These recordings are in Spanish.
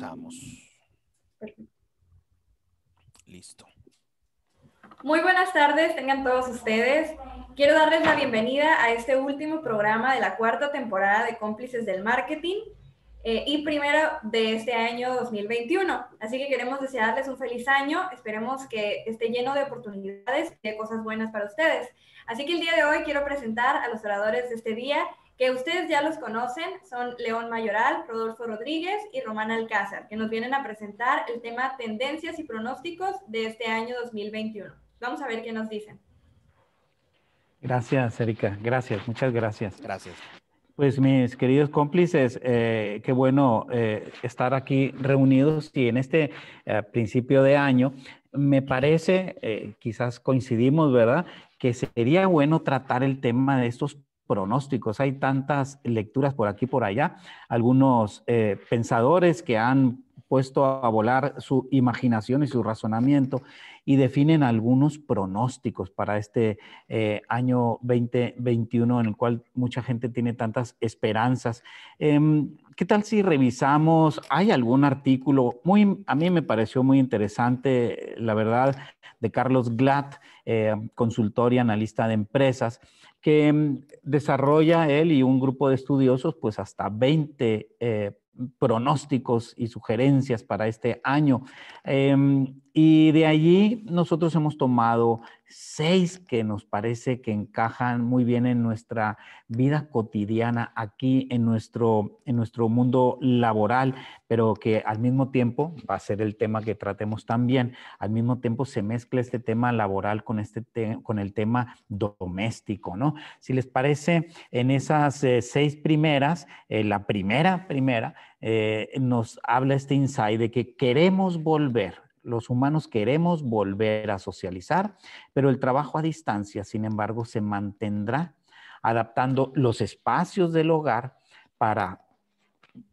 estamos. Listo. Muy buenas tardes, tengan todos ustedes. Quiero darles la bienvenida a este último programa de la cuarta temporada de Cómplices del Marketing eh, y primero de este año 2021. Así que queremos desearles un feliz año. Esperemos que esté lleno de oportunidades y de cosas buenas para ustedes. Así que el día de hoy quiero presentar a los oradores de este día que ustedes ya los conocen, son León Mayoral, Rodolfo Rodríguez y Román Alcázar, que nos vienen a presentar el tema tendencias y pronósticos de este año 2021. Vamos a ver qué nos dicen. Gracias, Erika. Gracias, muchas gracias. Gracias. Pues mis queridos cómplices, eh, qué bueno eh, estar aquí reunidos y en este eh, principio de año me parece, quizás coincidimos, ¿verdad? Que sería bueno tratar el tema de estos pronósticos. Hay tantas lecturas por aquí y por allá, algunos eh, pensadores que han puesto a volar su imaginación y su razonamiento y definen algunos pronósticos para este eh, año 2021 en el cual mucha gente tiene tantas esperanzas. Em, ¿Qué tal si revisamos? Hay algún artículo muy, a mí me pareció muy interesante, la verdad, de Carlos Glatt, eh, consultor y analista de empresas, que mm, desarrolla él y un grupo de estudiosos, pues hasta 20 eh, pronósticos y sugerencias para este año. Em, y de allí nosotros hemos tomado seis que nos parece que encajan muy bien en nuestra vida cotidiana aquí en nuestro, en nuestro mundo laboral, pero que al mismo tiempo va a ser el tema que tratemos también. Al mismo tiempo se mezcla este tema laboral con, este con el tema doméstico, ¿no? Si les parece, en esas eh, seis primeras, eh, la primera, primera, eh, nos habla este insight de que queremos volver los humanos queremos volver a socializar, pero el trabajo a distancia, sin embargo, se mantendrá adaptando los espacios del hogar para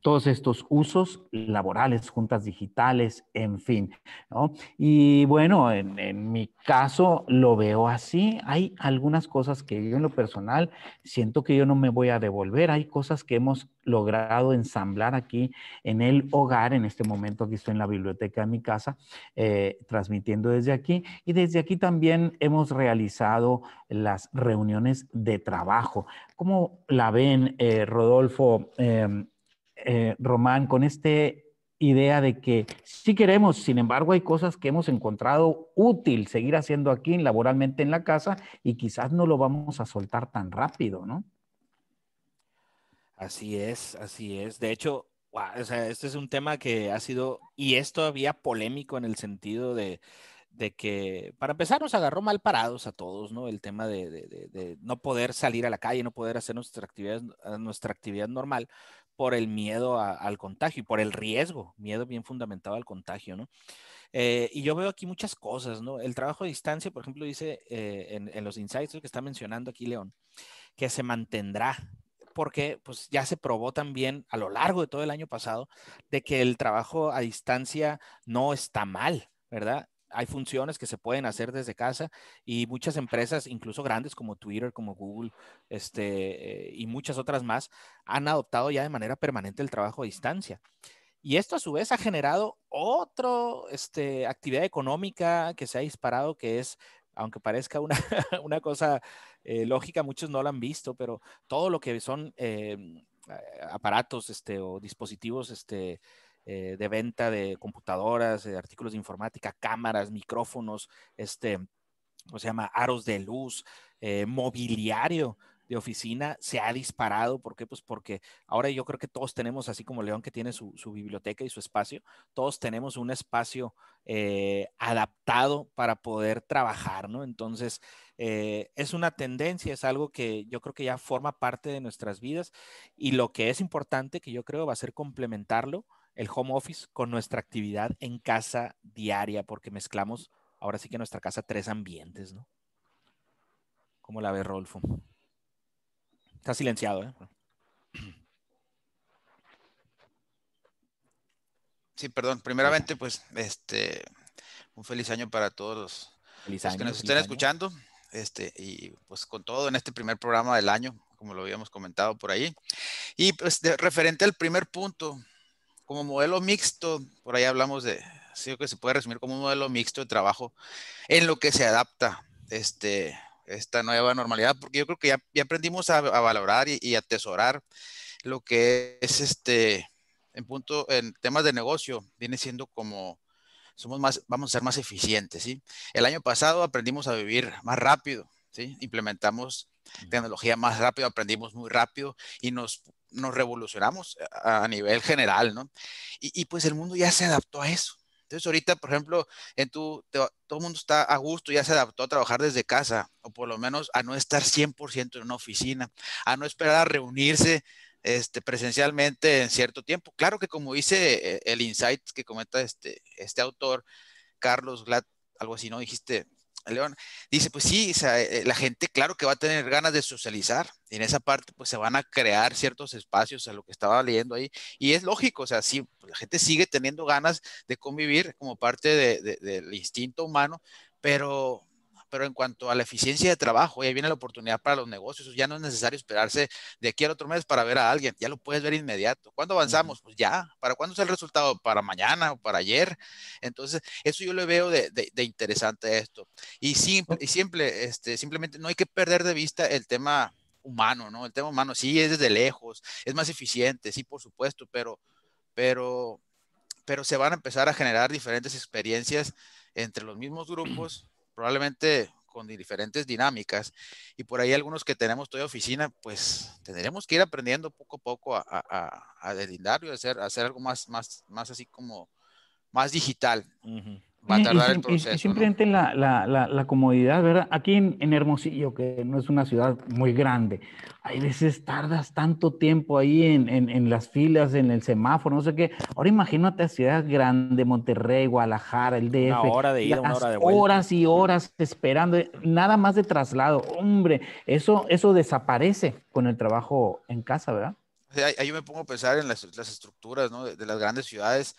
todos estos usos laborales, juntas digitales, en fin. ¿no? Y bueno, en, mi caso lo veo así. Hay algunas cosas que yo en lo personal siento que yo no me voy a devolver. Hay cosas que hemos logrado ensamblar aquí en el hogar. En este momento aquí estoy en la biblioteca de mi casa, eh, transmitiendo desde aquí. Y desde aquí también hemos realizado las reuniones de trabajo. ¿Cómo la ven, eh, Rodolfo? Em, eh, Román, con esta idea de que sí queremos, sin embargo, hay cosas que hemos encontrado útil seguir haciendo aquí laboralmente en la casa y quizás no lo vamos a soltar tan rápido, ¿no? Así es, así es. De hecho, este es un tema que ha sido y es todavía polémico en el sentido de, que, para empezar, nos agarró mal parados a todos, ¿no? El tema de, no poder salir a la calle, no poder hacer nuestra actividad, nuestra actividad normal, por el miedo al contagio y por el riesgo, miedo bien fundamentado al contagio, ¿no? Eh, y yo veo aquí muchas cosas, ¿no? El trabajo a distancia, por ejemplo, dice eh, en, los insights que está mencionando aquí León, que se mantendrá, porque pues ya se probó también a lo largo de todo el año pasado de que el trabajo a distancia no está mal, ¿verdad? Hay funciones que se pueden hacer desde casa y muchas empresas, incluso grandes como Twitter, como Google, este, eh, y muchas otras más, han adoptado ya de manera permanente el trabajo a distancia. Y esto a su vez ha generado otra este, actividad económica que se ha disparado, que es, aunque parezca una, una cosa eh, lógica, muchos no lo han visto, pero todo lo que son em, aparatos este, o dispositivos este, eh, de venta de computadoras, de artículos de informática, cámaras, micrófonos, este, ¿cómo se llama? Aros de luz, eh, mobiliario de oficina se ha disparado. ¿Por qué? Pues porque ahora yo creo que todos tenemos, así como León que tiene su, biblioteca y su espacio, todos tenemos un espacio eh, adaptado para poder trabajar, ¿no? Entonces, es una tendencia, es algo que yo creo que ya forma parte de nuestras vidas y lo que es importante, que yo creo va a ser complementarlo el home office con nuestra actividad en casa diaria, porque mezclamos ahora sí que en nuestra casa tres ambientes, ¿no? ¿Cómo la ve Rolfo? Está silenciado, ¿eh? Sí, perdón. Primeramente, pues, este, un feliz año para todos los, que nos estén escuchando. Este, y pues con todo en este primer programa del año, como lo habíamos comentado por ahí. Y pues de, referente al primer punto, como modelo mixto, por ahí hablamos de, sí que se puede resumir como un modelo mixto de trabajo en lo que se adapta este, esta nueva normalidad, porque yo creo que ya, aprendimos a, valorar y, atesorar lo que es este, en punto, en temas de negocio, viene siendo como, somos más, vamos a ser más eficientes, ¿sí? El año pasado aprendimos a vivir más rápido, ¿sí? Implementamos tecnología más rápido, aprendimos muy rápido y nos, nos revolucionamos a, nivel general, ¿no? Y, pues el mundo ya se adaptó a eso. Entonces ahorita, por ejemplo, en tu, todo el mundo está a gusto, ya se adaptó a trabajar desde casa, o por lo menos a no estar 100% en una oficina, a no esperar a reunirse este, presencialmente en cierto tiempo. Claro que como dice eh, el insight que comenta este, este autor, Carlos Glad, algo así, ¿no? Dijiste, León, dice, pues sí, eh, la gente claro que va a tener ganas de socializar. Y en esa parte, pues se van a crear ciertos espacios a lo que estaba leyendo ahí. Y es lógico, o sea, sí, la gente sigue teniendo ganas de convivir como parte del instinto humano, pero pero en cuanto a la eficiencia de trabajo, ahí viene la oportunidad para los negocios, ya no es necesario esperarse de aquí al otro mes para ver a alguien, ya lo puedes ver inmediato. ¿Cuándo avanzamos? Pues ya, ¿para cuándo es el resultado? ¿Para mañana o para ayer? Entonces, eso yo le veo de, de, interesante esto. Y, simple, y siempre, este, simplemente no hay que perder de vista el tema humano, ¿no? El tema humano sí es desde lejos, es más eficiente, sí, por supuesto, pero, pero, pero se van a empezar a generar diferentes experiencias entre los mismos grupos probablemente con diferentes dinámicas y por ahí algunos que tenemos toda oficina, pues tendremos que ir aprendiendo poco a poco a, a, y hacer, hacer algo más, más, más así como más digital va a tardar el proceso. simplemente la, la, la, comodidad, ¿verdad? Aquí en, Hermosillo, que no es una ciudad muy grande, hay veces tardas tanto tiempo ahí en, en, en, las filas, en el semáforo, no sé qué. Ahora imagínate a ciudad grande, Monterrey, Guadalajara, el DF. Una hora de ida, una hora de vuelta. Horas y horas esperando, nada más de traslado. Hombre, eso, eso desaparece con el trabajo en casa, ¿verdad? ahí yo me pongo a pensar en las, las estructuras ¿no? de, de las grandes ciudades,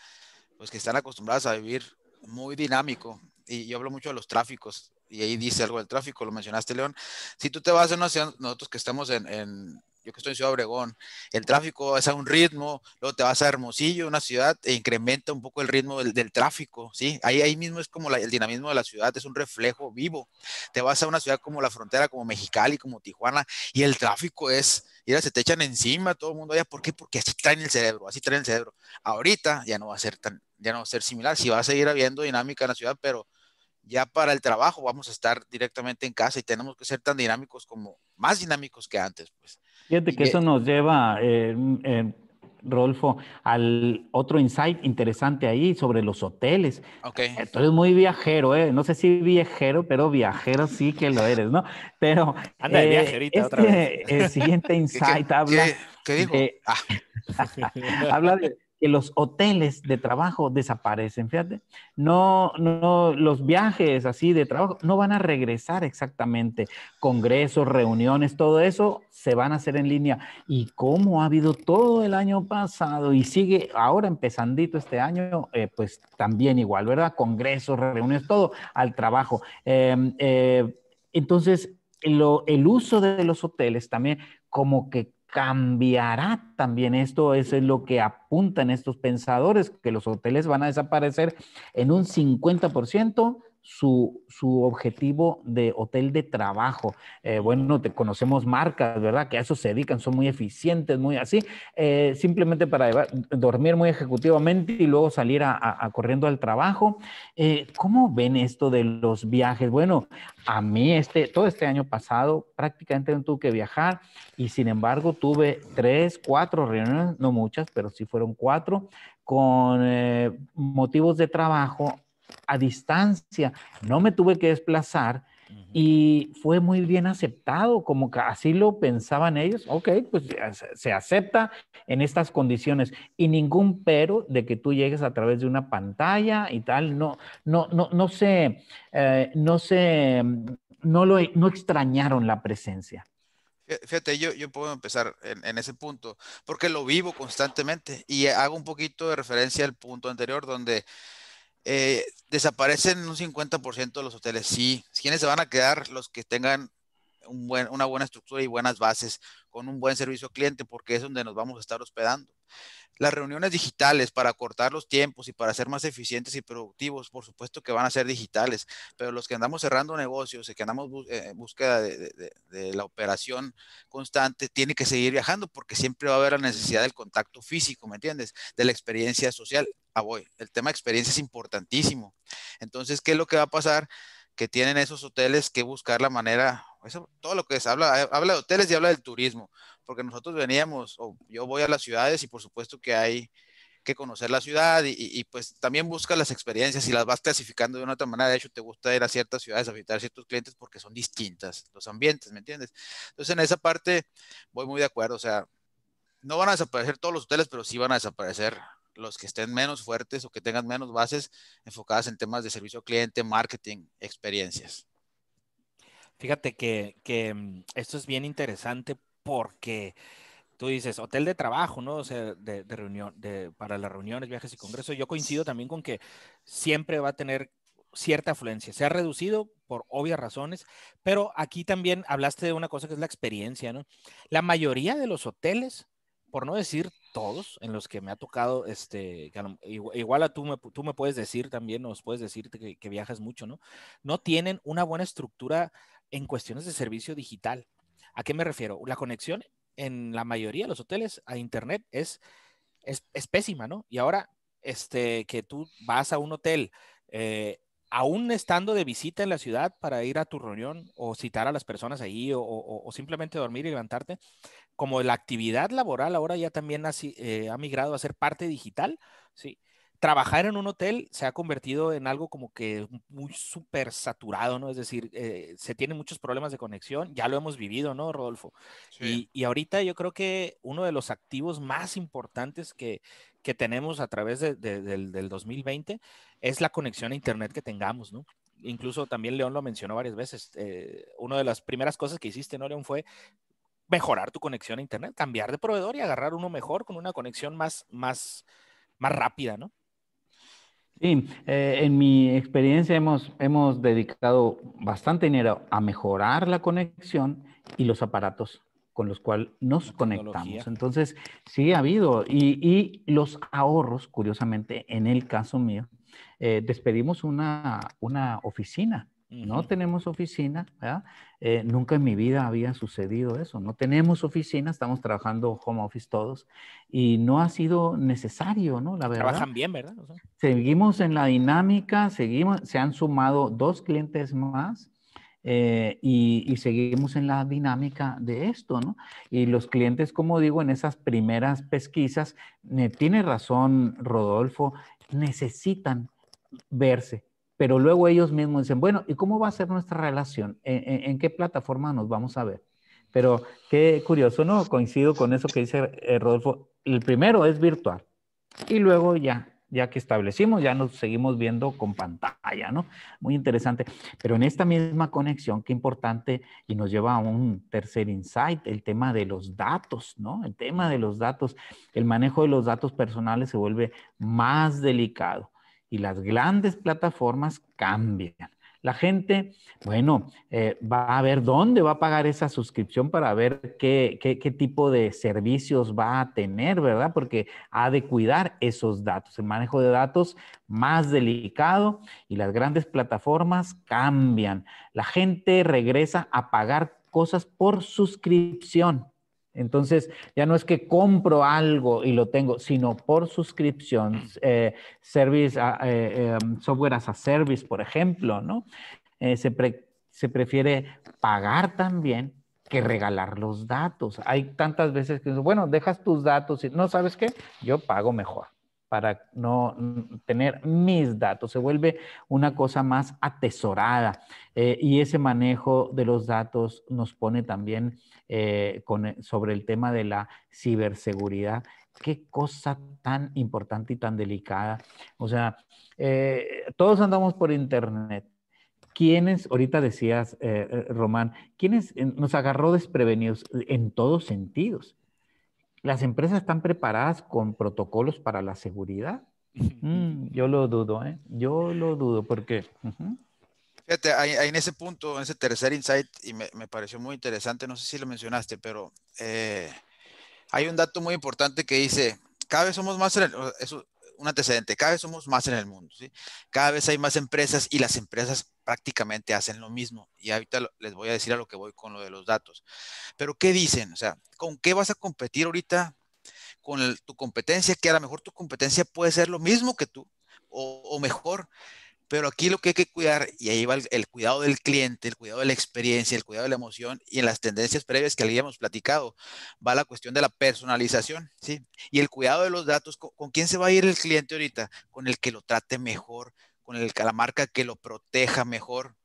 pues que están acostumbradas a vivir muy dinámico y yo hablo mucho de los tráficos y ahí dice algo del tráfico, lo mencionaste León. Si tú te vas a una ciudad, nosotros que estamos en, en yo que estoy en Ciudad Obregón, el tráfico es a un ritmo, luego te vas a Hermosillo, una ciudad, e incrementa un poco el ritmo del, tráfico, ¿sí? Ahí, ahí mismo es como el dinamismo de la ciudad, es un reflejo vivo. Te vas a una ciudad como la frontera, como Mexicali, como Tijuana, y el tráfico es, mira, se te echan encima todo el mundo allá, ¿por qué? Porque así traen el cerebro, así traen el cerebro. Ahorita ya no va a ser tan, ya no va a ser similar, sí va a seguir habiendo dinámica en la ciudad, pero ya para el trabajo vamos a estar directamente en casa y tenemos que ser tan dinámicos como, más dinámicos que antes, pues. Fíjate que eso nos lleva, eh, eh, Rolfo, al otro insight interesante ahí sobre los hoteles. Ok. Tú eres muy viajero, ¿eh? No sé si viajero, pero viajero sí que lo eres, ¿no? Pero. Anda de viaje ahorita otra vez. El siguiente insight habla. ¿Qué, dijo? ah. habla de que los hoteles de trabajo desaparecen, fíjate. No, no, los viajes así de trabajo no van a regresar exactamente. Congresos, reuniones, todo eso se van a hacer en línea. Y como ha habido todo el año pasado y sigue ahora empezandito este año, eh, pues también igual, ¿verdad? Congresos, reuniones, todo al trabajo. Em, eh, entonces, el uso de los hoteles también como que cambiará también esto, eso es lo que apuntan estos pensadores, que los hoteles van a desaparecer en un 50% su, su objetivo de hotel de trabajo. Eh, bueno, te conocemos marcas, ¿verdad? Que a eso se dedican, son muy eficientes, muy así, eh, simplemente para dormir muy ejecutivamente y luego salir a, corriendo al trabajo. Eh, ¿Cómo ven esto de los viajes? Bueno, a mí este, todo este año pasado prácticamente no tuve que viajar y sin embargo tuve tres, cuatro reuniones, no muchas, pero sí fueron cuatro, con motivos de trabajo a distancia, no me tuve que desplazar y fue muy bien aceptado, como que así lo pensaban ellos, ok, pues se acepta en estas condiciones. Y ningún pero de que tú llegues a través de una pantalla y tal, no, no, no, no se, eh, no se, no lo, no extrañaron la presencia. Fíjate, yo, yo puedo empezar en, en, ese punto, porque lo vivo constantemente y hago un poquito de referencia al punto anterior donde eh, desaparecen un 50% de los hoteles, sí. ¿Quiénes se van a quedar? Los que tengan una buena estructura y buenas bases con un buen servicio cliente, porque es donde nos vamos a estar hospedando. Las reuniones digitales para cortar los tiempos y para ser más eficientes y productivos, por supuesto que van a ser digitales, pero los que andamos cerrando negocios y que andamos eh, en búsqueda de, la operación constante, tiene que seguir viajando porque siempre va a haber la necesidad del contacto físico, ¿me entiendes? De la experiencia social. Ah, voy. El tema de experiencia es importantísimo. Entonces, ¿qué es lo que va a pasar? Que tienen esos hoteles que buscar la manera, eso, todo lo que se habla, habla de hoteles y habla del turismo porque nosotros veníamos, o yo voy a las ciudades y por supuesto que hay que conocer la ciudad y, pues también buscas las experiencias y las vas clasificando de una otra manera. De hecho, te gusta ir a ciertas ciudades a visitar ciertos clientes porque son distintas los ambientes, ¿me entiendes? Entonces, en esa parte voy muy de acuerdo. O sea, no van a desaparecer todos los hoteles, pero sí van a desaparecer los que estén menos fuertes o que tengan menos bases enfocadas en temas de servicio al cliente, marketing, experiencias. Fíjate que, que mm, esto es bien interesante porque tú dices hotel de trabajo, ¿no? O sea, de, reunión, de, para las reuniones, viajes y congresos. Yo coincido también con que siempre va a tener cierta afluencia. Se ha reducido por obvias razones, pero aquí también hablaste de una cosa que es la experiencia, ¿no? La mayoría de los hoteles, por no decir todos, en los que me ha tocado, este, igual, a tú me, tú me puedes decir también, nos puedes decirte que, que viajas mucho, ¿no? No tienen una buena estructura en cuestiones de servicio digital. ¿A qué me refiero? La conexión en la mayoría de los hoteles a Internet es, es, pésima, ¿no? Y ahora, este, que tú vas a un hotel, eh, aún estando de visita en la ciudad para ir a tu reunión o citar a las personas ahí o, simplemente dormir y levantarte, como la actividad laboral ahora ya también ha, eh, ha migrado a ser parte digital, ¿sí? Trabajar en un hotel se ha convertido en algo como que muy súper saturado, ¿no? Es decir, eh, se tienen muchos problemas de conexión, ya lo hemos vivido, ¿no, Rodolfo? Y, y, ahorita yo creo que uno de los activos más importantes que, que tenemos a través de, del, del 2020 es la conexión a Internet que tengamos, ¿no? Incluso también León lo mencionó varias veces. Eh, una de las primeras cosas que hiciste, ¿no, León? Fue mejorar tu conexión a Internet, cambiar de proveedor y agarrar uno mejor con una conexión más, más, más rápida, ¿no? Sí, eh, en mi experiencia hemos, hemos dedicado bastante dinero a mejorar la conexión y los aparatos con los cuales nos conectamos. Entonces, sí ha habido. Y, y, los ahorros, curiosamente, en el caso mío, eh, despedimos una, una oficina no tenemos oficina, eh, nunca en mi vida había sucedido eso. No tenemos oficina, estamos trabajando home office todos y no ha sido necesario, ¿no? La verdad. Trabajan bien, ¿verdad? Seguimos en la dinámica, seguimos, se han sumado dos clientes más. Eh, y, seguimos en la dinámica de esto, ¿no? Y los clientes, como digo, en esas primeras pesquisas, tiene razón Rodolfo, necesitan verse, pero luego ellos mismos dicen, bueno, ¿y cómo va a ser nuestra relación? ¿En, qué plataforma nos vamos a ver? Pero qué curioso, ¿no? Coincido con eso que dice eh, Rodolfo. El primero es virtual y luego ya, ya que establecimos, ya nos seguimos viendo con pantalla, ¿no? Muy interesante. Pero en esta misma conexión, qué importante, y nos lleva a un tercer insight, el tema de los datos, ¿no? El tema de los datos, el manejo de los datos personales se vuelve más delicado y las grandes plataformas cambian. La gente, bueno, eh, va a ver dónde va a pagar esa suscripción para ver qué, qué, tipo de servicios va a tener, ¿verdad? Porque ha de cuidar esos datos. El manejo de datos más delicado y las grandes plataformas cambian. La gente regresa a pagar cosas por suscripción. Entonces, ya no es que compro algo y lo tengo, sino por suscripción, eh, service, eh, em, software as a service, por ejemplo, ¿no? Eh, se, se prefiere pagar también que regalar los datos. Hay tantas veces que, bueno, dejas tus datos y no sabes qué, yo pago mejor para no tener mis datos. Se vuelve una cosa más atesorada eh, y ese manejo de los datos nos pone también eh, con, sobre el tema de la ciberseguridad. Qué cosa tan importante y tan delicada. O sea, eh, todos andamos por Internet. ¿Quiénes, ahorita decías, Román, quiénes nos agarró desprevenidos en todos sentidos? ¿Las empresas están preparadas con protocolos para la seguridad? Mm, yo lo dudo, ¿eh? Yo lo dudo porque... Fíjate, ahí, en ese punto, en ese tercer insight, y me, pareció muy interesante, no sé si lo mencionaste, pero eh, hay un dato muy importante que dice, cada vez somos más, en es un antecedente, cada vez somos más en el mundo. Cada vez hay más empresas y las empresas prácticamente hacen lo mismo. Y ahorita les voy a decir a lo que voy con lo de los datos. Pero ¿qué dicen? O sea, ¿con qué vas a competir ahorita con tu competencia? Que a lo mejor tu competencia puede ser lo mismo que tú o mejor pero aquí lo que hay que cuidar, y ahí va el, cuidado del cliente, el cuidado de la experiencia, el cuidado de la emoción, y en las tendencias previas que habíamos platicado, va la cuestión de la personalización, ¿sí? Y el cuidado de los datos, ¿con, quién se va a ir el cliente ahorita? Con el que lo trate mejor, con el, la marca que lo proteja mejor,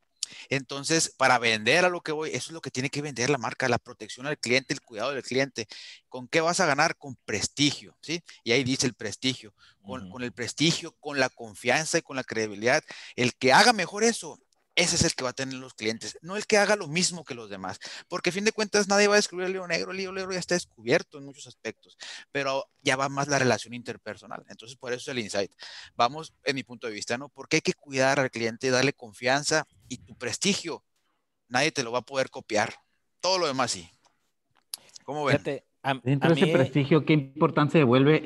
entonces, para vender a lo que voy, eso es lo que tiene que vender la marca, la protección al cliente, el cuidado del cliente. ¿Con qué vas a ganar? Con prestigio, ¿sí? Y ahí dice el prestigio, con, con el prestigio, con la confianza y con la credibilidad. El que haga mejor eso, ese es el que va a tener los clientes, no el que haga lo mismo que los demás, porque a fin de cuentas nadie va a descubrir el lío negro, el lío negro ya está descubierto en muchos aspectos, pero ya va más la relación interpersonal, entonces por eso es el insight. Vamos, en mi punto de vista, ¿no? Porque hay que cuidar al cliente, darle confianza y tu prestigio, nadie te lo va a poder copiar, todo lo demás sí. ¿Cómo ven? Dentro de ese prestigio, ¿qué importancia devuelve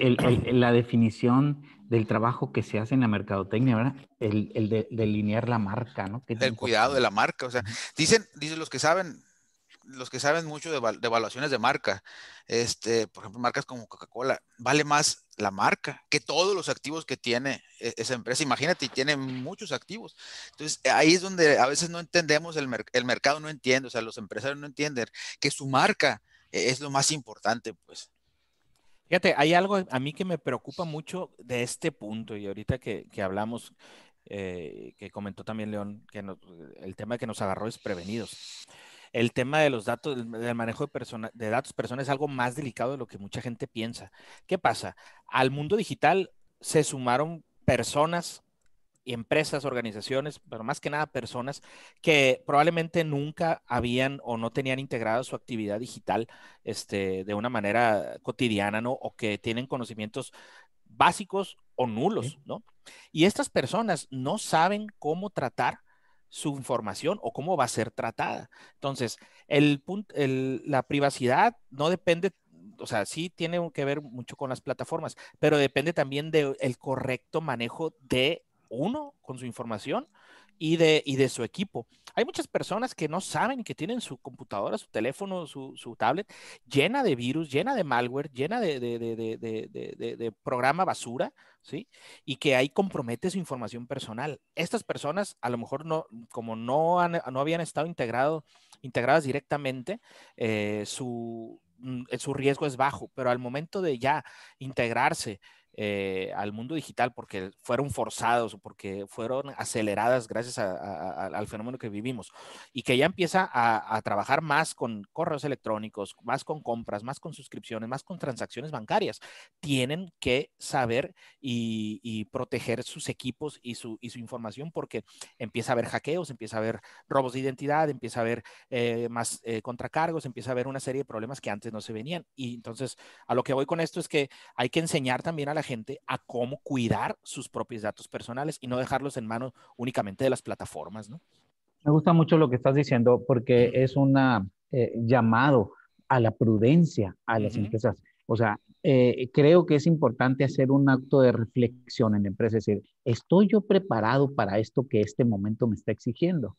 la definición del trabajo que se hace en la mercadotecnia, ¿verdad? El, el de delinear la marca, ¿no? El cuidado de la marca, o sea, dicen, dicen los que saben, los que saben mucho de, evaluaciones de marca, este, por ejemplo, marcas como Coca-Cola, vale más la marca que todos los activos que tiene e, esa empresa. Imagínate, tiene muchos activos. Entonces, ahí es donde a veces no entendemos, el, el mercado no entiende, o sea, los empresarios no entienden que su marca es lo más importante, pues. Fíjate, hay algo a mí que me preocupa mucho de este punto y ahorita que, hablamos, eh, que comentó también León, que el tema que nos agarró es prevenidos. El tema de los datos, del manejo de, de datos personas es algo más delicado de lo que mucha gente piensa. ¿Qué pasa? Al mundo digital se sumaron personas empresas, organizaciones, pero más que nada personas que probablemente nunca habían o no tenían integrada su actividad digital este, de una manera cotidiana, ¿no? O que tienen conocimientos básicos o nulos, ¿no? Y estas personas no saben cómo tratar su información o cómo va a ser tratada. Entonces, el, el, la privacidad no depende o sea, sí tiene que ver mucho con las plataformas, pero depende también del correcto manejo de uno con su información y de, y de su equipo. Hay muchas personas que no saben que tienen su computadora, su teléfono, su, su tablet llena de virus, llena de malware, llena de, de, de, programa basura, ¿sí? Y que ahí compromete su información personal. Estas personas, a lo mejor no, como no, han, no habían estado integrado, integradas directamente, eh, su, mm, su riesgo es bajo, pero al momento de ya integrarse eh, al mundo digital porque fueron forzados o porque fueron aceleradas gracias al fenómeno que vivimos y que ya empieza a, trabajar más con correos electrónicos, más con compras, más con suscripciones, más con transacciones bancarias, tienen que saber y, proteger sus equipos y su, y su, información porque empieza a haber hackeos, empieza a haber robos de identidad, empieza a haber eh, más eh, contracargos, empieza a haber una serie de problemas que antes no se venían. Y entonces a lo que voy con esto es que hay que enseñar también a la gente a cómo cuidar sus propios datos personales y no dejarlos en manos únicamente de las plataformas, ¿no? Me gusta mucho lo que estás diciendo porque es un eh, llamado a la prudencia a las empresas. O sea, eh, creo que es importante hacer un acto de reflexión en la empresa, es decir, ¿estoy yo preparado para esto que este momento me está exigiendo?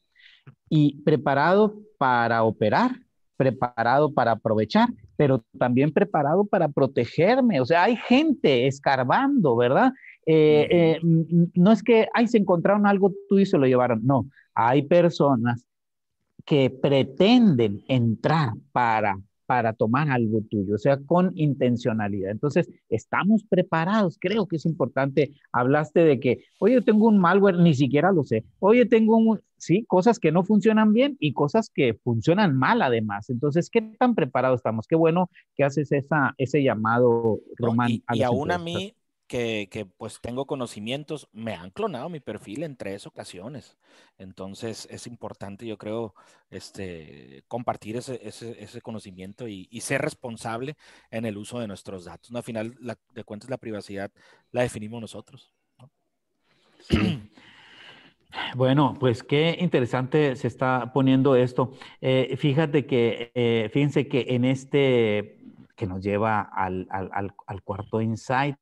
Y preparado para operar, preparado para aprovechar, pero también preparado para protegerme. O sea, hay gente escarbando, ¿verdad? Eh, eh, no es que, ay, se encontraron algo tú y se lo llevaron. No, hay personas que pretenden entrar para para tomar algo tuyo, o sea, con intencionalidad. Entonces, estamos preparados. Creo que es importante. Hablaste de que, oye, tengo un malware, ni siquiera lo sé. Oye, tengo un, sí, cosas que no funcionan bien y cosas que funcionan mal además. Entonces, ¿qué tan preparados estamos? Qué bueno que haces esa, ese llamado, Román. y, y aún a mí, que, pues tengo conocimientos, me han clonado mi perfil en tres ocasiones. Entonces es importante, yo creo, este, compartir ese, ese, conocimiento y, ser responsable en el uso de nuestros datos. ¿no? Al final de cuentas, la privacidad la definimos nosotros. Bueno, pues qué interesante se está poniendo esto. Eh, fíjate que, eh, fíjense que en este que nos lleva al, al cuarto insight,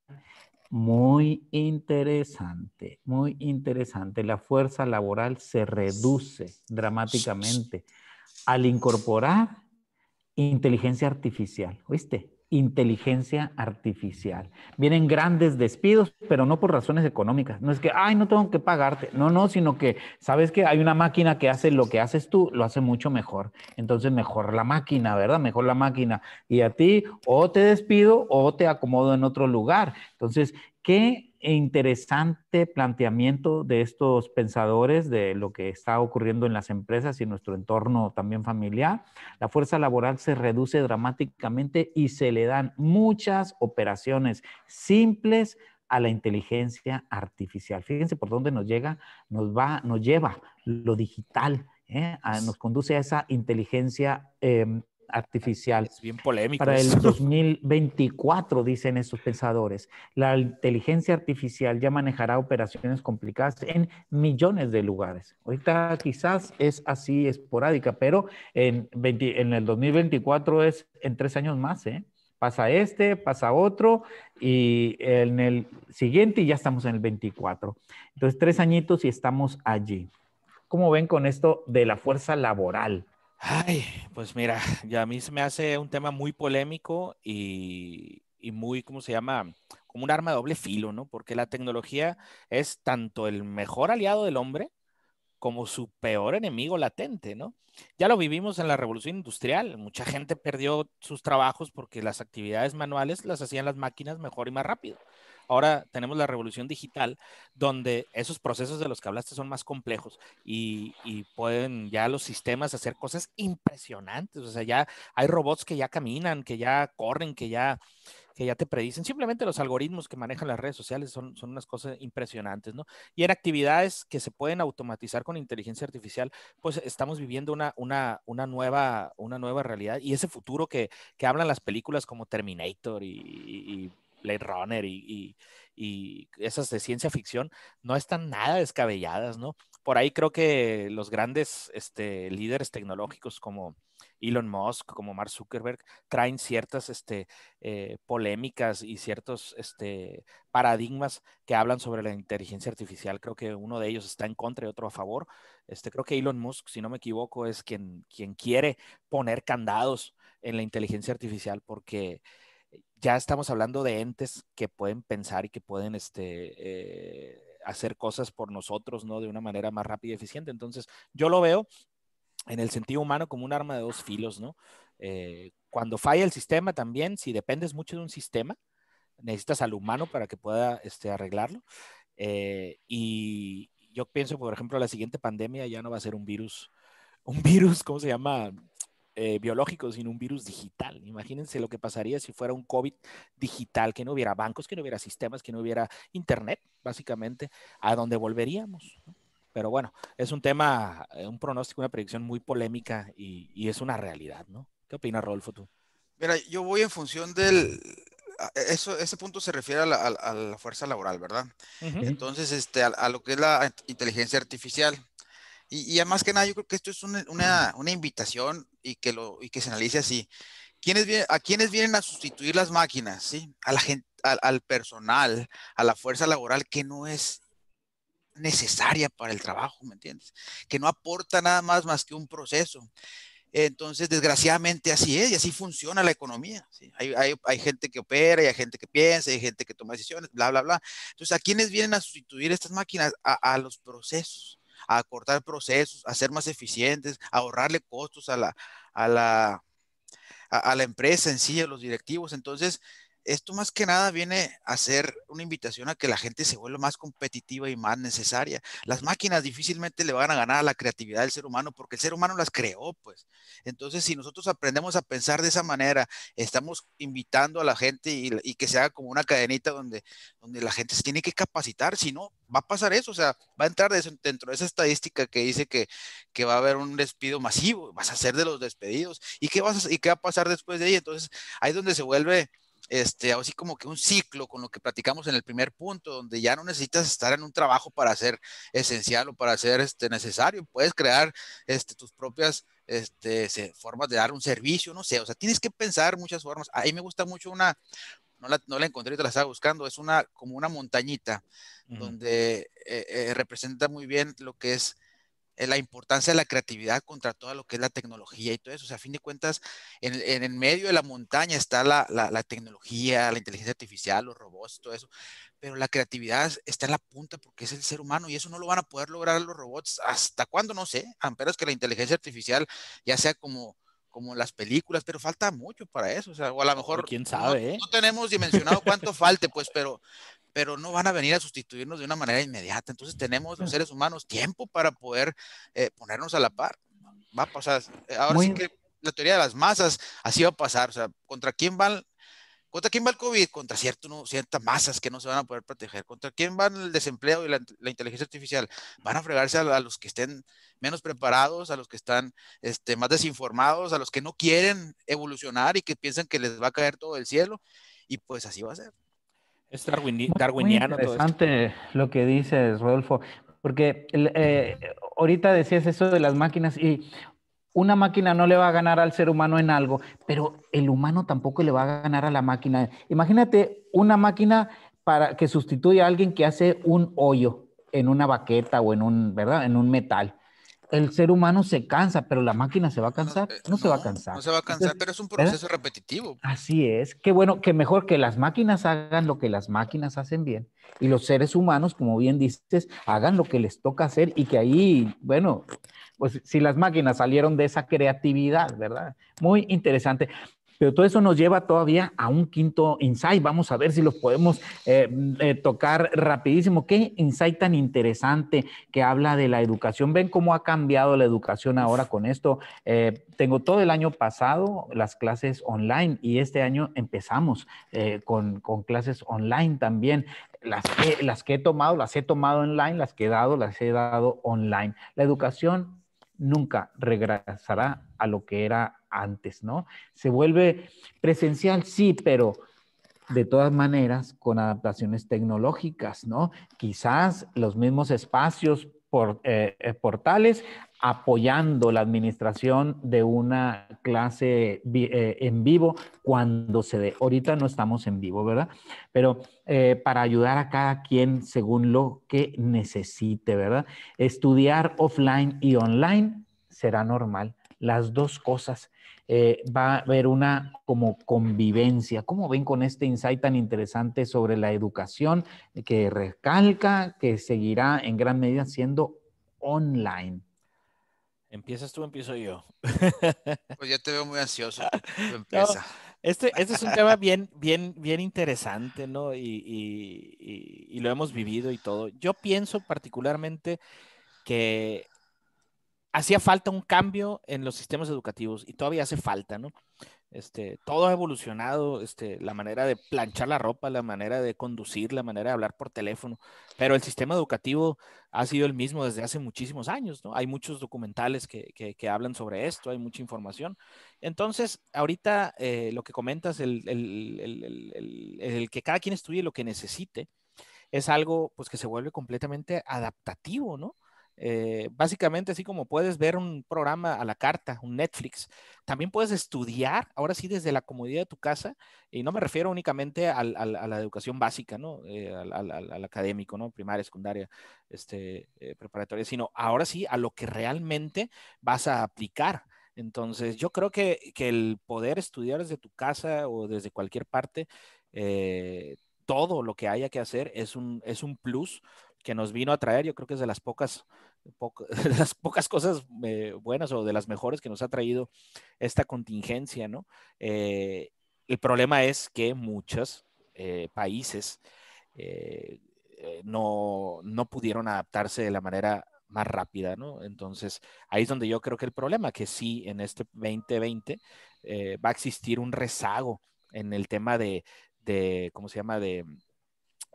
muy interesante, muy interesante. La fuerza laboral se reduce dramáticamente al incorporar inteligencia artificial, ¿oíste? Inteligencia artificial. Vienen grandes despidos, pero no por razones económicas. No es que, ay, no tengo que pagarte. No, no, sino que sabes que hay una máquina que hace lo que haces tú, lo hace mucho mejor. Entonces, mejor la máquina, ¿verdad? Mejor la máquina. Y a ti, o te despido o te acomodo en otro lugar. Entonces, ¿qué interesante planteamiento de estos pensadores de lo que está ocurriendo en las empresas y en nuestro entorno también familiar. La fuerza laboral se reduce dramáticamente y se le dan muchas operaciones simples a la inteligencia artificial. Fíjense por dónde nos llega, nos va, nos lleva lo digital, ¿eh? nos conduce a esa inteligencia eh, artificial. Es bien polémico. Para el 2024, dicen estos pensadores, la inteligencia artificial ya manejará operaciones complicadas en millones de lugares. Ahorita quizás es así esporádica, pero en, en el 2024 es en tres años más, ¿eh? Pasa este, pasa otro y en el siguiente y ya estamos en el 24. Entonces, tres añitos y estamos allí. ¿Cómo ven con esto de la fuerza laboral? Ay, pues mira, ya a mí se me hace un tema muy polémico y, muy, ¿cómo se llama? Como un arma de doble filo, ¿no? Porque la tecnología es tanto el mejor aliado del hombre como su peor enemigo latente, ¿no? Ya lo vivimos en la revolución industrial. Mucha gente perdió sus trabajos porque las actividades manuales las hacían las máquinas mejor y más rápido. Ahora tenemos la revolución digital, donde esos procesos de los que hablaste son más complejos y, pueden ya los sistemas hacer cosas impresionantes. O sea, ya hay robots que ya caminan, que ya corren, que ya, que ya te predicen. Simplemente los algoritmos que manejan las redes sociales son, son unas cosas impresionantes, ¿no? Y en actividades que se pueden automatizar con inteligencia artificial, pues estamos viviendo una, una, una, nueva, una nueva realidad y ese futuro que, que hablan las películas como Terminator y, y Blade Runner y, esas de ciencia ficción no están nada descabelladas, ¿no? Por ahí creo que los grandes este, líderes tecnológicos como Elon Musk, como Mark Zuckerberg, traen ciertas este, eh, polémicas y ciertos este, paradigmas que hablan sobre la inteligencia artificial. Creo que uno de ellos está en contra y otro a favor. Este, creo que Elon Musk, si no me equivoco, es quien, quien quiere poner candados en la inteligencia artificial porque ya estamos hablando de entes que pueden pensar y que pueden este, eh, hacer cosas por nosotros, ¿no? De una manera más rápida y eficiente. Entonces, yo lo veo en el sentido humano como un arma de dos filos, ¿no? Eh, cuando falla el sistema también, si dependes mucho de un sistema, necesitas al humano para que pueda este, arreglarlo. Eh, y yo pienso, por ejemplo, la siguiente pandemia ya no va a ser un virus, un virus, ¿cómo se llama? Eh, biológico, sino un virus digital. Imagínense lo que pasaría si fuera un COVID digital, que no hubiera bancos, que no hubiera sistemas, que no hubiera internet, básicamente, a donde volveríamos. Pero bueno, es un tema, eh, un pronóstico, una predicción muy polémica y, es una realidad, ¿no? ¿Qué opina Rodolfo tú? Mira, yo voy en función del, eso, ese punto se refiere a la, fuerza laboral, ¿verdad? Entonces, este, a, lo que es la inteligencia artificial. Y, y más que nada, yo creo que esto es una, una, invitación y que, lo, y que se analice así. ¿Quiénes ¿A quiénes vienen a sustituir las máquinas? ¿sí? A la gente, al, personal, a la fuerza laboral que no es necesaria para el trabajo, ¿me entiendes? Que no aporta nada más más que un proceso. Entonces, desgraciadamente así es y así funciona la economía. Hay, hay, hay, gente que opera, hay gente que piensa, hay gente que toma decisiones, bla, bla, bla. Entonces, ¿a quiénes vienen a sustituir estas máquinas? A, a los procesos a cortar procesos, a ser más eficientes, a ahorrarle costos a la, a la, a, la empresa en sí, a los directivos. Entonces, esto más que nada viene a ser una invitación a que la gente se vuelva más competitiva y más necesaria. Las máquinas difícilmente le van a ganar a la creatividad del ser humano porque el ser humano las creó, pues. Entonces, si nosotros aprendemos a pensar de esa manera, estamos invitando a la gente y, que se haga como una cadenita donde, donde la gente se tiene que capacitar, si no, va a pasar eso, o sea, va a entrar dentro de esa estadística que dice que, que va a haber un despido masivo, vas a ser de los despedidos. ¿Y qué, vas ¿Y qué va a pasar después de ahí? Entonces, ahí es donde se vuelve este, así como que un ciclo con lo que platicamos en el primer punto, donde ya no necesitas estar en un trabajo para ser esencial o para ser este, necesario, puedes crear este, tus propias este, formas de dar un servicio, no sé, o sea, tienes que pensar muchas formas. A mí me gusta mucho una, no la, no la encontré, te la estaba buscando, es una como una montañita donde eh, eh, representa muy bien lo que es la importancia de la creatividad contra todo lo que es la tecnología y todo eso. O sea, a fin de cuentas, en, en el medio de la montaña está la, la, la, tecnología, la inteligencia artificial, los robots, todo eso. Pero la creatividad está en la punta porque es el ser humano y eso no lo van a poder lograr los robots. ¿Hasta cuándo? No sé. Amperas que la inteligencia artificial ya sea como como las películas, pero falta mucho para eso, o sea, o a lo mejor quién sabe, no, ¿eh? no tenemos dimensionado cuánto falte, pues, pero, pero no van a venir a sustituirnos de una manera inmediata. Entonces tenemos los seres humanos tiempo para poder eh, ponernos a la par. Va a pasar. Ahora Muy... sí que la teoría de las masas, así va a pasar. O sea, ¿contra quién van? ¿Contra quién va el COVID? Contra cierto, no, ciertas masas que no se van a poder proteger. ¿Contra quién van el desempleo y la, la inteligencia artificial? Van a fregarse a, a, los que estén menos preparados, a los que están este, más desinformados, a los que no quieren evolucionar y que piensan que les va a caer todo el cielo. Y pues así va a ser. Es darwiniano. Muy interesante lo que dices, Rodolfo, porque eh, ahorita decías eso de las máquinas y una máquina no le va a ganar al ser humano en algo, pero el humano tampoco le va a ganar a la máquina. Imagínate una máquina para que sustituya a alguien que hace un hoyo en una baqueta o en un, ¿verdad? En un metal el ser humano se cansa, pero la máquina se va a cansar. No, no se va a cansar. No se va a cansar, Entonces, pero es un proceso ¿verdad? repetitivo. Así es. Qué bueno, que mejor que las máquinas hagan lo que las máquinas hacen bien y los seres humanos, como bien dices, hagan lo que les toca hacer y que ahí, bueno, pues si las máquinas salieron de esa creatividad, ¿verdad? Muy interesante. Pero todo eso nos lleva todavía a un quinto insight. Vamos a ver si lo podemos eh, eh, tocar rapidísimo. Qué insight tan interesante que habla de la educación. Ven cómo ha cambiado la educación ahora con esto. Eh, tengo todo el año pasado las clases online y este año empezamos con, con, clases online también. Las que, las que he tomado, las he tomado online, las que he dado, las he dado online. La educación nunca regresará a lo que era antes, ¿no? Se vuelve presencial, sí, pero de todas maneras con adaptaciones tecnológicas, ¿no? Quizás los mismos espacios por, eh, portales apoyando la administración de una clase eh, en vivo cuando se dé. Ahorita no estamos en vivo, ¿verdad? Pero eh, para ayudar a cada quien según lo que necesite, ¿verdad? Estudiar offline y online será normal, las dos cosas. Eh, va a haber una como convivencia. ¿Cómo ven con este insight tan interesante sobre la educación que recalca que seguirá en gran medida siendo online? ¿Empiezas tú empiezo yo? Pues ya te veo muy ansioso. Empieza. No, este, este, es un tema bien, bien, bien interesante, ¿no? Y, y, y, y, lo hemos vivido y todo. Yo pienso particularmente que hacía falta un cambio en los sistemas educativos y todavía hace falta, ¿no? Este, todo ha evolucionado, este, la manera de planchar la ropa, la manera de conducir, la manera de hablar por teléfono, pero el sistema educativo ha sido el mismo desde hace muchísimos años, ¿no? Hay muchos documentales que, que, hablan sobre esto, hay mucha información. Entonces, ahorita eh, lo que comentas, el, el, el, el, que cada quien estudie lo que necesite, es algo pues que se vuelve completamente adaptativo, ¿no? Eh, básicamente, así como puedes ver un programa a la carta, un Netflix, también puedes estudiar, ahora sí, desde la comodidad de tu casa, y no me refiero únicamente a la educación básica, ¿no? Eh, al, al, académico, ¿no? Primaria, secundaria, este, eh, preparatoria, sino ahora sí a lo que realmente vas a aplicar. Entonces, yo creo que, que el poder estudiar desde tu casa o desde cualquier parte, eh, todo lo que haya que hacer es un, es un plus que nos vino a traer, yo creo que es de las pocas, las pocas cosas eh, buenas o de las mejores que nos ha traído esta contingencia, ¿no? Eh, el problema es que muchos eh, países no, no pudieron adaptarse de la manera más rápida, ¿no? Entonces, ahí es donde yo creo que el problema, que sí, en este 2020 eh, va a existir un rezago en el tema de, de ¿cómo se llama?, de,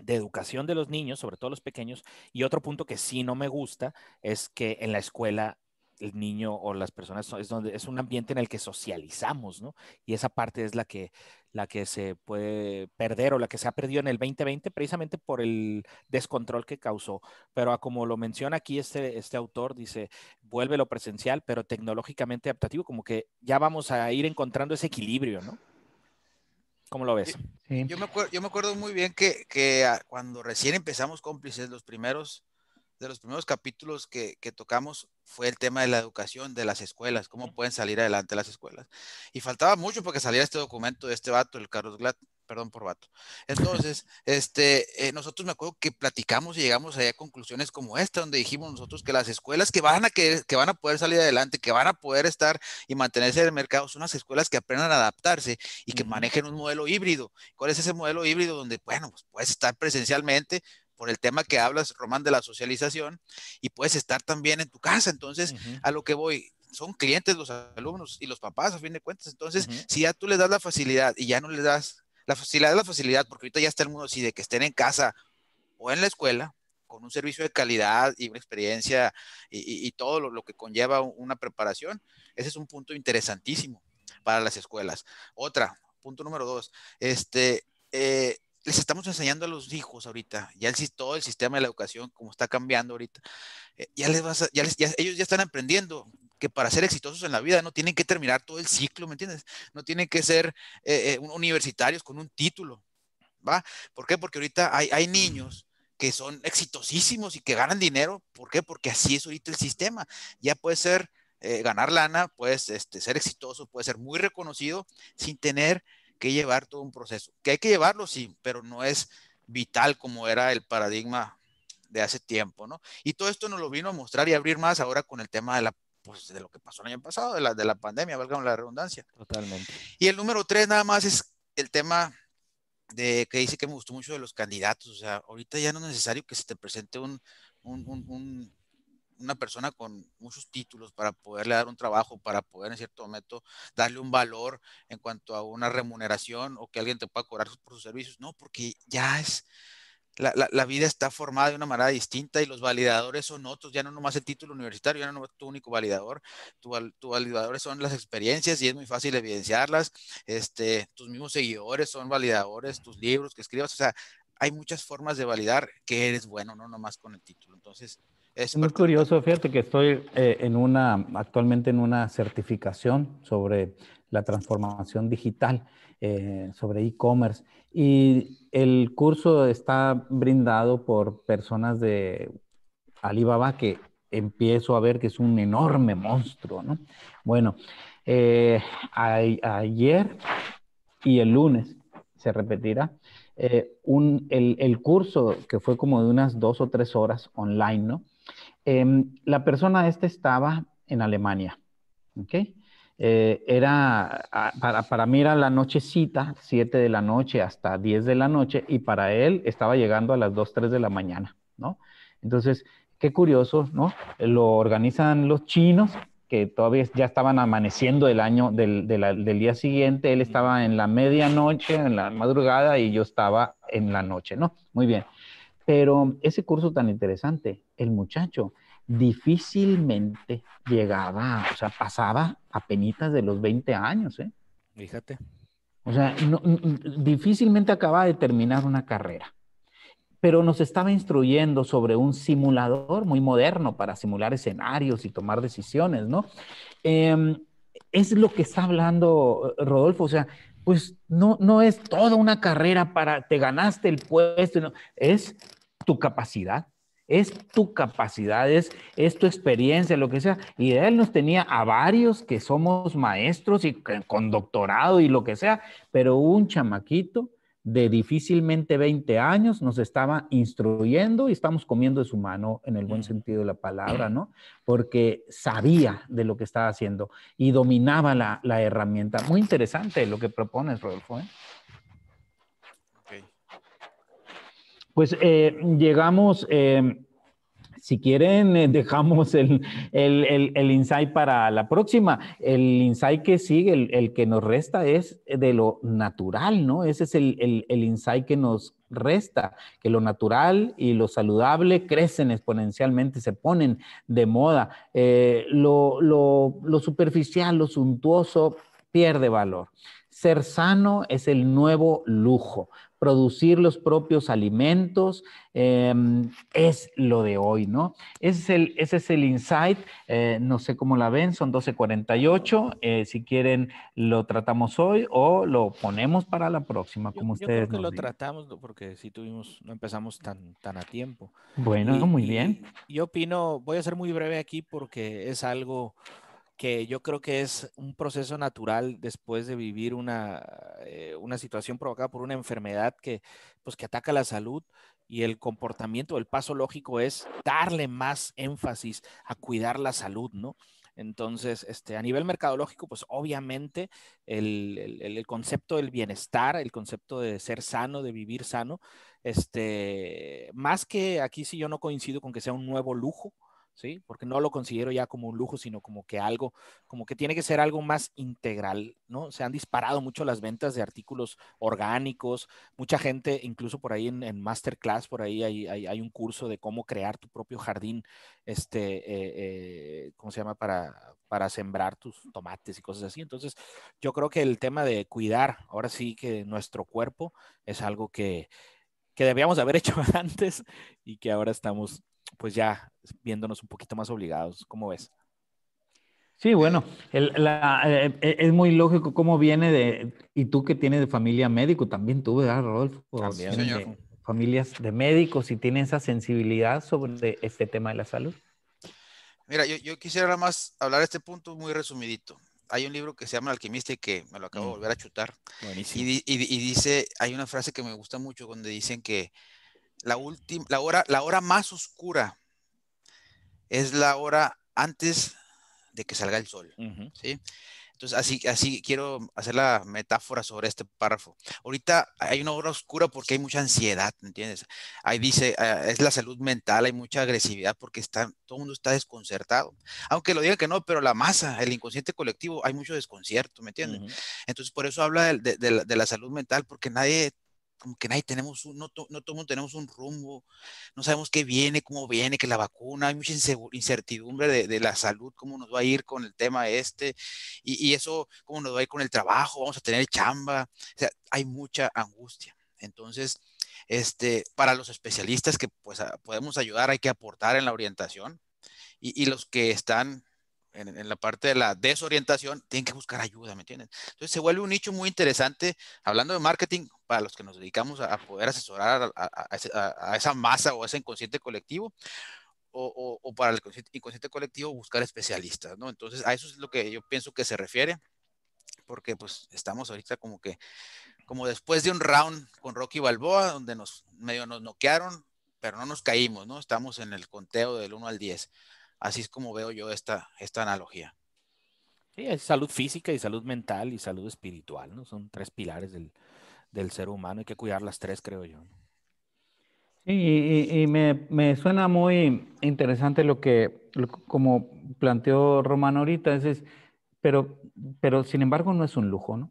de educación de los niños, sobre todo los pequeños. Y otro punto que sí no me gusta es que en la escuela el niño o las personas es donde es un ambiente en el que socializamos, ¿no? Y esa parte es la que la que se puede perder o la que se ha perdido en el 2020 precisamente por el descontrol que causó. Pero como lo menciona aquí este, este autor, dice, vuelve lo presencial, pero tecnológicamente adaptativo, como que ya vamos a ir encontrando ese equilibrio, ¿no? ¿Cómo lo ves? Yo, me acuerdo, yo me acuerdo muy bien que, que cuando recién empezamos cómplices, los primeros de los primeros capítulos que, que, tocamos fue el tema de la educación de las escuelas, cómo pueden salir adelante las escuelas. Y faltaba mucho porque saliera este documento de este vato, el Carlos Glad, perdón por vato. Entonces, este, eh, nosotros me acuerdo que platicamos y llegamos a conclusiones como esta, donde dijimos nosotros que las escuelas que van a que, que van a poder salir adelante, que van a poder estar y mantenerse en el mercado, son las escuelas que aprendan a adaptarse y que manejen un modelo híbrido. ¿Cuál es ese modelo híbrido donde, bueno, pues puedes estar presencialmente, por el tema que hablas, Román, de la socialización, y puedes estar también en tu casa. Entonces, a lo que voy, son clientes los alumnos y los papás, a fin de cuentas. Entonces, si ya tú les das la facilidad y ya no les das la facilidad, la facilidad, porque ahorita ya está el mundo así de que estén en casa o en la escuela, con un servicio de calidad y una experiencia y, todo lo, que conlleva una preparación, ese es un punto interesantísimo para las escuelas. Otra, punto número dos, este, eh, les estamos enseñando a los hijos ahorita, ya el, todo el sistema de la educación, como está cambiando ahorita, eh, ya les vas ya, les, ellos ya están aprendiendo que para ser exitosos en la vida no tienen que terminar todo el ciclo, ¿me entiendes? No tienen que ser eh, eh, universitarios con un título, ¿va? ¿Por qué? Porque ahorita hay, hay niños que son exitosísimos y que ganan dinero, ¿por qué? Porque así es ahorita el sistema, ya puede ser ganar lana, puedes este, ser exitoso, puede ser muy reconocido sin tener que llevar todo un proceso. Que hay que llevarlo, sí, pero no es vital como era el paradigma de hace tiempo, ¿no? Y todo esto nos lo vino a mostrar y abrir más ahora con el tema de la pues, de lo que pasó el año pasado, de la, de la pandemia, valga la redundancia. Totalmente. Y el número tres nada más es el tema de que dice que me gustó mucho de los candidatos. O sea, ahorita ya no es necesario que se te presente un, un, un una persona con muchos títulos para poderle dar un trabajo, para poder en cierto momento darle un valor en cuanto a una remuneración o que alguien te pueda cobrar por sus servicios. No, porque ya es, la, la, vida está formada de una manera distinta y los validadores son otros, ya no nomás el título universitario, ya no nomás tu único validador, tu, tu validadores son las experiencias y es muy fácil evidenciarlas, este, tus mismos seguidores son validadores, tus libros que escribas, o sea, hay muchas formas de validar que eres bueno, no nomás con el título. Entonces, es muy curioso, fíjate que estoy eh, en una, actualmente en una certificación sobre la transformación digital, eh, sobre e-commerce, y el curso está brindado por personas de Alibaba que empiezo a ver que es un enorme monstruo, ¿no? Bueno, eh, ayer y el lunes se repetirá. un, el, el, curso que fue como de unas dos o tres horas online, ¿no? Em, la persona esta estaba en Alemania, ¿ok? Eh, era, para, para, mí era la nochecita, 7 de la noche hasta 10 de la noche, y para él estaba llegando a las 2, 3 de la mañana, ¿no? Entonces, qué curioso, ¿no? Lo organizan los chinos, que todavía ya estaban amaneciendo el año del, del día siguiente, él estaba en la medianoche, en la madrugada, y yo estaba en la noche, ¿no? Muy bien. Pero ese curso tan interesante, el muchacho difícilmente llegaba, o sea, pasaba a penitas de los 20 años, ¿eh? Fíjate. O sea, difícilmente acababa de terminar una carrera, pero nos estaba instruyendo sobre un simulador muy moderno para simular escenarios y tomar decisiones, ¿no? Em, es lo que está hablando Rodolfo, o sea, pues no, no es toda una carrera para te ganaste el puesto, no, es tu capacidad, es tu capacidad, es, tu experiencia, lo que sea. Y él nos tenía a varios que somos maestros y con doctorado y lo que sea, pero un chamaquito de difícilmente 20 años nos estaba instruyendo y estamos comiendo de su mano en el buen mm. sentido de la palabra, ¿no? Porque sabía de lo que estaba haciendo y dominaba la, herramienta. Muy interesante lo que propones, Rodolfo. ¿eh? Pues eh, llegamos, eh, Si quieren, eh, dejamos el, el, insight para la próxima. El insight que sigue, el, que nos resta es de lo natural, ¿no? Ese es el, insight que nos resta, que lo natural y lo saludable crecen exponencialmente, se ponen de moda. Eh, lo, lo superficial, lo suntuoso pierde valor. Ser sano es el nuevo lujo producir los propios alimentos, em, es lo de hoy, ¿no? Ese es el, ese es el insight, eh, no sé cómo la ven, son 12.48, eh, si quieren lo tratamos hoy o lo ponemos para la próxima, como ustedes yo creo que lo tratamos porque si tuvimos, no empezamos tan, tan a tiempo. Bueno, muy bien. yo opino, voy a ser muy breve aquí porque es algo que yo creo que es un proceso natural después de vivir una, eh, una situación provocada por una enfermedad que, pues, que ataca la salud y el comportamiento, el paso lógico es darle más énfasis a cuidar la salud, ¿no? Entonces, este, a nivel mercadológico, pues obviamente el, el, concepto del bienestar, el concepto de ser sano, de vivir sano, este, más que aquí sí yo no coincido con que sea un nuevo lujo, ¿sí? Porque no lo considero ya como un lujo, sino como que algo, como que tiene que ser algo más integral, ¿no? Se han disparado mucho las ventas de artículos orgánicos, mucha gente, incluso por ahí en, Masterclass, por ahí hay, un curso de cómo crear tu propio jardín, este, eh, eh, ¿cómo se llama? Para, para sembrar tus tomates y cosas así. Entonces, yo creo que el tema de cuidar, ahora sí que nuestro cuerpo es algo que, que debíamos haber hecho antes y que ahora estamos pues ya viéndonos un poquito más obligados. ¿Cómo ves? Sí, bueno, eh, eh, es muy lógico cómo viene de, y tú que tienes de familia médico, también tú, ¿verdad, Rodolfo? También, señor. familias de médicos y tienen esa sensibilidad sobre este tema de la salud. Mira, yo, quisiera más hablar de este punto muy resumidito. Hay un libro que se llama Alquimista y que me lo acabo de mm. volver a chutar. Buenísimo. Y, y, dice, hay una frase que me gusta mucho donde dicen que la, última, la, hora, la hora más oscura es la hora antes de que salga el sol. ¿sí? Entonces, así, así quiero hacer la metáfora sobre este párrafo. Ahorita hay una hora oscura porque hay mucha ansiedad, ¿entiendes? Ahí dice, ah, es la salud mental, hay mucha agresividad porque está, todo el mundo está desconcertado. Aunque lo digan que no, pero la masa, el inconsciente colectivo, hay mucho desconcierto, ¿me entiendes? Entonces, por eso habla de, de, la salud mental, porque nadie como que nadie tenemos, un, no, no todo tenemos un rumbo, no sabemos qué viene, cómo viene, que la vacuna, hay mucha incertidumbre de, de la salud, cómo nos va a ir con el tema este, y, y, eso, cómo nos va a ir con el trabajo, vamos a tener chamba, o sea, hay mucha angustia. Entonces, este, para los especialistas que pues podemos ayudar, hay que aportar en la orientación, y, y los que están en, la parte de la desorientación, tienen que buscar ayuda, ¿me entienden? Entonces se vuelve un nicho muy interesante, hablando de marketing, para los que nos dedicamos a, poder asesorar a, esa masa o a ese inconsciente colectivo, o, o, para el inconsciente colectivo buscar especialistas, ¿no? Entonces a eso es lo que yo pienso que se refiere, porque pues estamos ahorita como que, como después de un round con Rocky Balboa, donde nos medio nos noquearon, pero no nos caímos, ¿no? Estamos en el conteo del 1 al 10. Así es como veo yo esta, esta analogía. Sí, es salud física y salud mental y salud espiritual, ¿no? Son tres pilares del, ser humano, hay que cuidar las tres, creo yo. Sí, y, me, suena muy interesante lo que, como planteó Romano ahorita, es, pero, pero sin embargo no es un lujo, ¿no?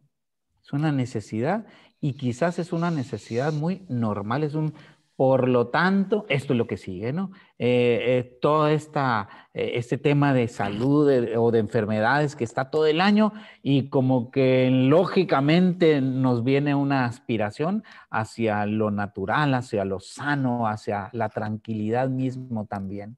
Es una necesidad y quizás es una necesidad muy normal, es un, por lo tanto, esto es lo que sigue, ¿no? Eh, eh, todo esta, eh, este tema de salud o de enfermedades que está todo el año y como que lógicamente nos viene una aspiración hacia lo natural, hacia lo sano, hacia la tranquilidad mismo también.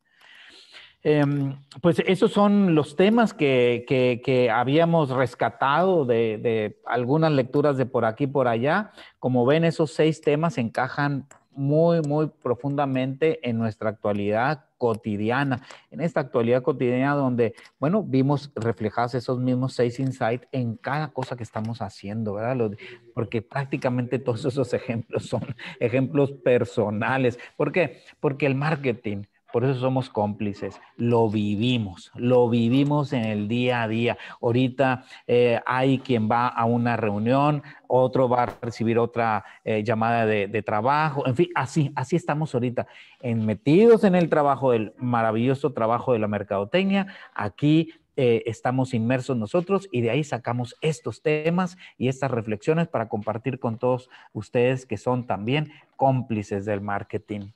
Em, pues esos son los temas que, que, habíamos rescatado de, de, algunas lecturas de por aquí y por allá. Como ven, esos seis temas encajan muy, muy profundamente en nuestra actualidad cotidiana, en esta actualidad cotidiana donde, bueno, vimos reflejados esos mismos seis insights en cada cosa que estamos haciendo, ¿verdad? Porque prácticamente todos esos ejemplos son ejemplos personales. ¿Por qué? Porque el marketing por eso somos cómplices, lo vivimos, lo vivimos en el día a día. Ahorita eh, hay quien va a una reunión, otro va a recibir otra eh, llamada de, trabajo, en fin, así, así estamos ahorita, en, metidos en el trabajo, del maravilloso trabajo de la mercadotecnia, aquí eh, estamos inmersos nosotros y de ahí sacamos estos temas y estas reflexiones para compartir con todos ustedes que son también cómplices del marketing.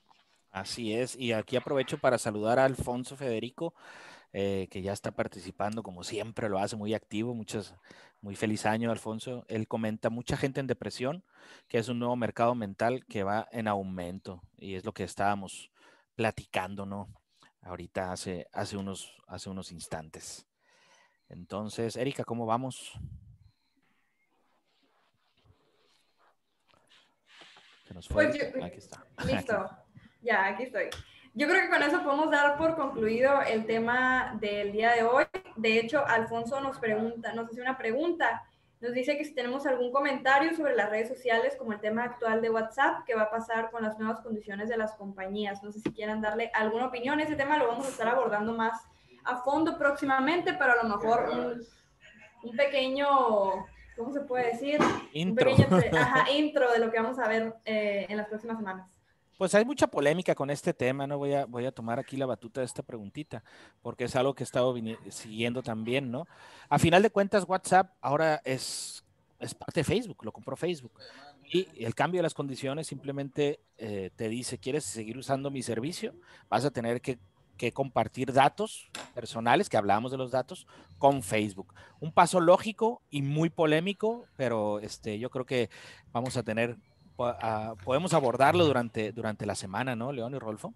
Así es, y aquí aprovecho para saludar a Alfonso Federico, eh, que ya está participando como siempre, lo hace muy activo, muchas, muy feliz año Alfonso. Él comenta, mucha gente en depresión, que es un nuevo mercado mental que va en aumento y es lo que estábamos platicando, ¿no? Ahorita hace, hace, unos, hace unos instantes. Entonces, Erika, ¿cómo vamos? Se nos fue. Pues aquí está. Listo. Ya, aquí estoy. Yo creo que con eso podemos dar por concluido el tema del día de hoy. De hecho, Alfonso nos pregunta, nos hace una pregunta. Nos dice que si tenemos algún comentario sobre las redes sociales, como el tema actual de WhatsApp, que va a pasar con las nuevas condiciones de las compañías. No sé si quieran darle alguna opinión. Ese tema lo vamos a estar abordando más a fondo próximamente, pero a lo mejor un, pequeño, ¿cómo se puede decir? Intro. Un pequeño ajá, intro de lo que vamos a ver eh, en las próximas semanas. Pues hay mucha polémica con este tema, ¿no? Voy a, voy a tomar aquí la batuta de esta preguntita, porque es algo que he estado siguiendo también, ¿no? A final de cuentas, WhatsApp ahora es, es parte de Facebook, lo compró Facebook. Y el cambio de las condiciones simplemente eh, te dice, ¿quieres seguir usando mi servicio? Vas a tener que que compartir datos personales, que hablábamos de los datos, con Facebook. Un paso lógico y muy polémico, pero este, yo creo que vamos a tener, podemos abordarlo durante, durante la semana, ¿no, León y Rolfo?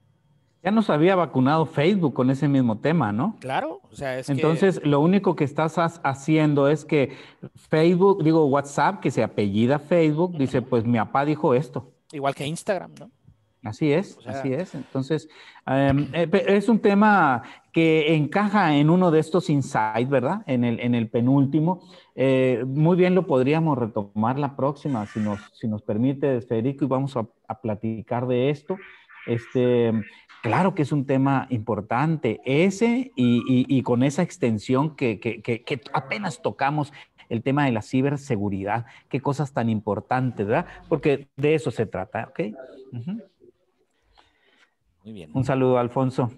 Ya nos había vacunado Facebook con ese mismo tema, ¿no? Claro, o sea, es Entonces, lo único que estás haciendo es que Facebook, digo WhatsApp, que se apellida Facebook, dice, pues mi papá dijo esto. Igual que Instagram, ¿no? Así es, así es. Entonces, eh, es un tema que encaja en uno de estos insights, ¿verdad? En el, en el penúltimo. Eh, muy bien lo podríamos retomar la próxima, si nos, si nos permite, Federico, y vamos a, platicar de esto. Este, claro que es un tema importante, ese y, y, con esa extensión que, que, que, apenas tocamos el tema de la ciberseguridad, qué cosas tan importantes, ¿verdad? Porque de eso se trata, ¿ok? Muy bien. Un saludo, Alfonso.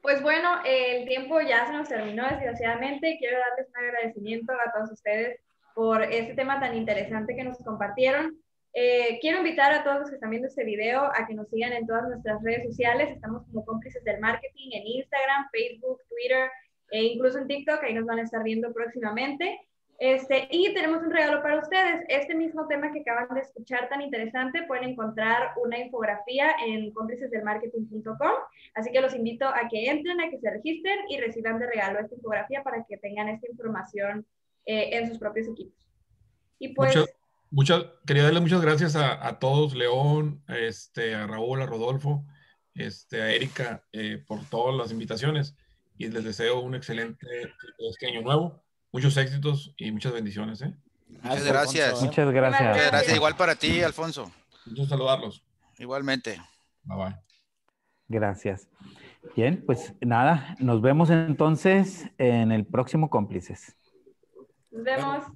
Pues bueno, el tiempo ya se nos terminó, desgraciadamente. Quiero darles un agradecimiento a todos ustedes por este tema tan interesante que nos compartieron. Eh, quiero invitar a todos los que están viendo este video a que nos sigan en todas nuestras redes sociales. Estamos como cómplices del marketing en Instagram, Facebook, Twitter e incluso en TikTok. Ahí nos van a estar viendo próximamente. Este, y tenemos un regalo para ustedes. Este mismo tema que acaban de escuchar tan interesante, pueden encontrar una infografía en cómplicesdelmarketing.com. Así que los invito a que entren, a que se registren y reciban de regalo esta infografía para que tengan esta información eh, en sus propios equipos. Y pues... Muchas, quería darle muchas gracias a, todos, León, este, a Raúl, a Rodolfo, este, a Erika, eh, por todas las invitaciones y les deseo un excelente este año nuevo muchos éxitos y muchas bendiciones. ¿eh? Muchas gracias. Muchas gracias. Muchas gracias. Igual para ti, Alfonso. Muchos saludarlos. Igualmente. Bye bye. Gracias. Bien, pues nada, nos vemos entonces en el próximo Cómplices. Nos vemos.